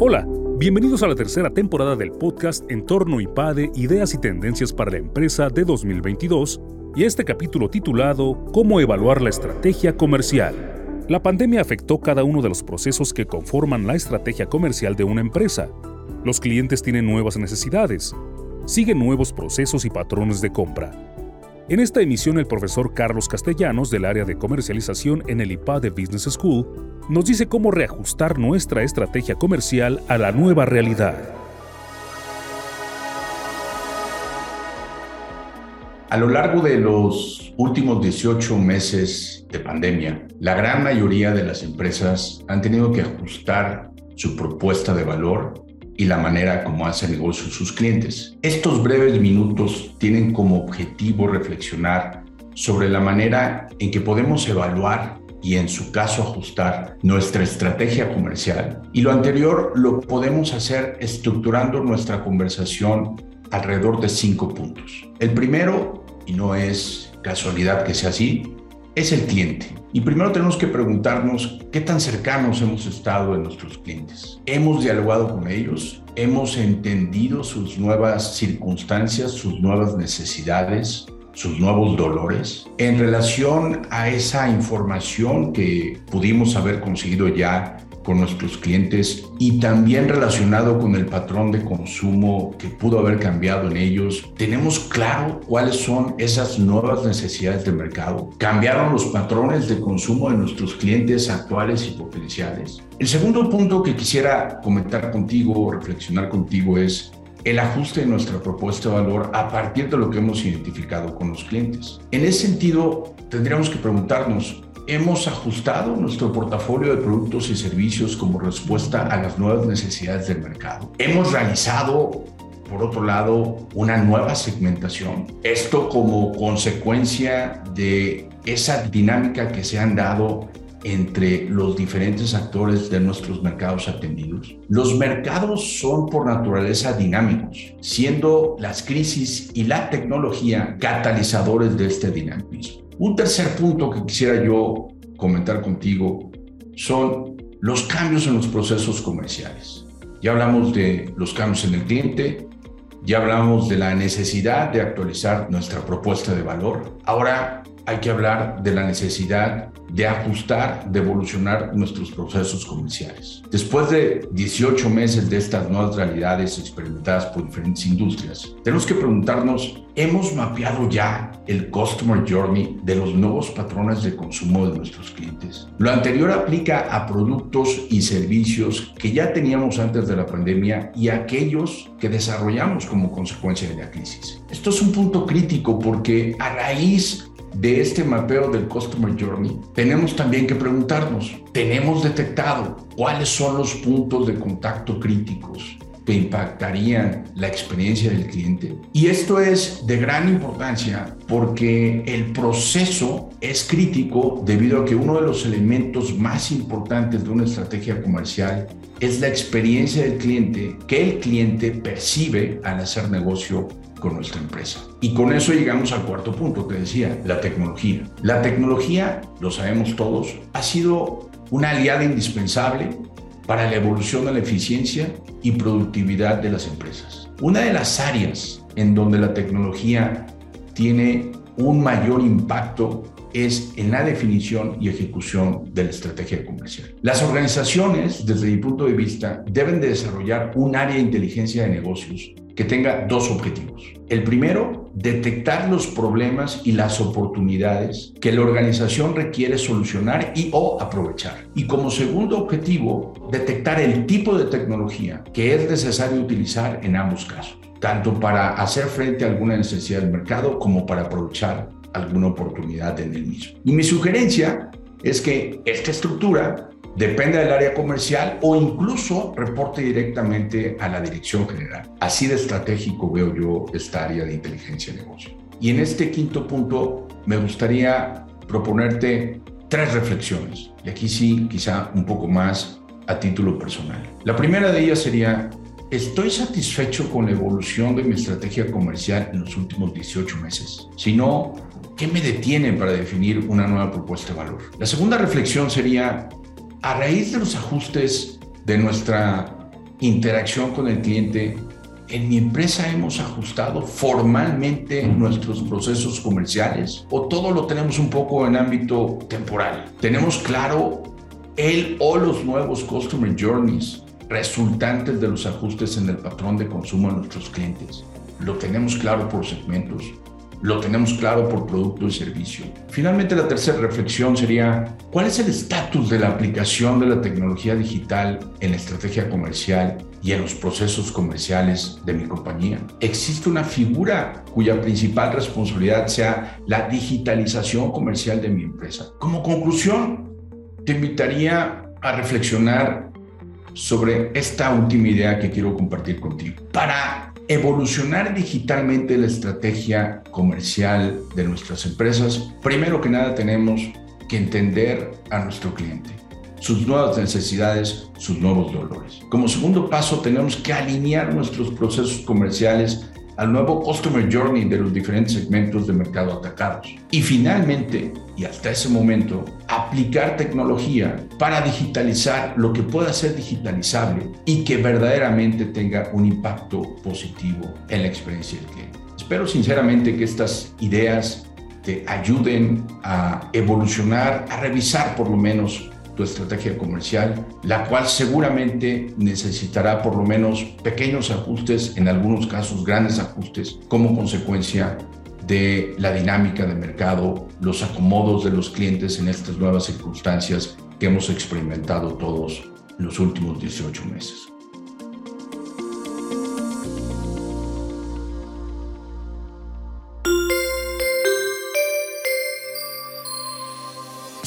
Hola, bienvenidos a la tercera temporada del podcast Entorno IPADE Ideas y Tendencias para la Empresa de 2022 y este capítulo titulado Cómo evaluar la estrategia comercial. La pandemia afectó cada uno de los procesos que conforman la estrategia comercial de una empresa. Los clientes tienen nuevas necesidades, siguen nuevos procesos y patrones de compra. En esta emisión el profesor Carlos Castellanos del área de comercialización en el IPADE Business School nos dice cómo reajustar nuestra estrategia comercial a la nueva realidad. A lo largo de los últimos 18 meses de pandemia, la gran mayoría de las empresas han tenido que ajustar su propuesta de valor y la manera como hace negocio sus clientes. Estos breves minutos tienen como objetivo reflexionar sobre la manera en que podemos evaluar y en su caso ajustar nuestra estrategia comercial. Y lo anterior lo podemos hacer estructurando nuestra conversación alrededor de cinco puntos. El primero, y no es casualidad que sea así, es el cliente. Y primero tenemos que preguntarnos qué tan cercanos hemos estado en nuestros clientes. ¿Hemos dialogado con ellos? ¿Hemos entendido sus nuevas circunstancias, sus nuevas necesidades? sus nuevos dolores. En relación a esa información que pudimos haber conseguido ya con nuestros clientes y también relacionado con el patrón de consumo que pudo haber cambiado en ellos. Tenemos claro cuáles son esas nuevas necesidades de mercado. Cambiaron los patrones de consumo de nuestros clientes actuales y potenciales. El segundo punto que quisiera comentar contigo o reflexionar contigo es el ajuste de nuestra propuesta de valor a partir de lo que hemos identificado con los clientes. En ese sentido, tendríamos que preguntarnos, Hemos ajustado nuestro portafolio de productos y servicios como respuesta a las nuevas necesidades del mercado. Hemos realizado por otro lado, una nueva segmentación. Esto como consecuencia de esa dinámica que se han dado entre los diferentes actores de nuestros mercados atendidos. Los mercados son por naturaleza dinámicos, siendo las crisis y la tecnología catalizadores de este dinamismo. Un tercer punto que quisiera yo comentar contigo son los cambios en los procesos comerciales. Ya hablamos de los cambios en el cliente, ya hablamos de la necesidad de actualizar nuestra propuesta de valor. Ahora hay que hablar de la necesidad de ajustar, de evolucionar nuestros procesos comerciales. Después de 18 meses de estas nuevas realidades experimentadas por diferentes industrias, tenemos que preguntarnos, ¿hemos mapeado ya el Customer Journey de los nuevos patrones de consumo de nuestros clientes? Lo anterior aplica a productos y servicios que ya teníamos antes de la pandemia y aquellos que desarrollamos como consecuencia de la crisis. Esto es un punto crítico porque a raíz de este mapeo del Customer Journey, tenemos también que preguntarnos, ¿tenemos detectado cuáles son los puntos de contacto críticos que impactarían la experiencia del cliente? Y esto es de gran importancia porque el proceso es crítico debido a que uno de los elementos más importantes de una estrategia comercial es la experiencia del cliente que el cliente percibe al hacer negocio con nuestra empresa. Y con eso llegamos al cuarto punto que decía, la tecnología. La tecnología, lo sabemos todos, ha sido una aliada indispensable para la evolución de la eficiencia y productividad de las empresas. Una de las áreas en donde la tecnología tiene un mayor impacto es en la definición y ejecución de la estrategia comercial. Las organizaciones, desde mi punto de vista, deben de desarrollar un área de inteligencia de negocios que tenga dos objetivos. El primero, detectar los problemas y las oportunidades que la organización requiere solucionar y o aprovechar. Y como segundo objetivo, detectar el tipo de tecnología que es necesario utilizar en ambos casos, tanto para hacer frente a alguna necesidad del mercado como para aprovechar alguna oportunidad en el mismo. Y mi sugerencia es que esta estructura depende del área comercial o incluso reporte directamente a la dirección general. Así de estratégico veo yo esta área de inteligencia de negocio. Y en este quinto punto me gustaría proponerte tres reflexiones. Y aquí sí, quizá un poco más a título personal. La primera de ellas sería, ¿estoy satisfecho con la evolución de mi estrategia comercial en los últimos 18 meses? Si no, ¿qué me detiene para definir una nueva propuesta de valor? La segunda reflexión sería, a raíz de los ajustes de nuestra interacción con el cliente, en mi empresa hemos ajustado formalmente nuestros procesos comerciales o todo lo tenemos un poco en ámbito temporal. Tenemos claro el o los nuevos customer journeys resultantes de los ajustes en el patrón de consumo de nuestros clientes. Lo tenemos claro por segmentos, lo tenemos claro por producto y servicio. Finalmente, la tercera reflexión sería, ¿cuál es el estatus de la aplicación de la tecnología digital en la estrategia comercial y en los procesos comerciales de mi compañía? ¿Existe una figura cuya principal responsabilidad sea la digitalización comercial de mi empresa? Como conclusión, te invitaría a reflexionar sobre esta última idea que quiero compartir contigo. Para evolucionar digitalmente la estrategia comercial de nuestras empresas, primero que nada tenemos que entender a nuestro cliente, sus nuevas necesidades, sus nuevos dolores. Como segundo paso, tenemos que alinear nuestros procesos comerciales al nuevo Customer Journey de los diferentes segmentos de mercado atacados. Y finalmente, y hasta ese momento, aplicar tecnología para digitalizar lo que pueda ser digitalizable y que verdaderamente tenga un impacto positivo en la experiencia del cliente. Espero sinceramente que estas ideas te ayuden a evolucionar, a revisar por lo menos tu estrategia comercial, la cual seguramente necesitará por lo menos pequeños ajustes, en algunos casos grandes ajustes, como consecuencia de la dinámica de mercado, los acomodos de los clientes en estas nuevas circunstancias que hemos experimentado todos los últimos 18 meses.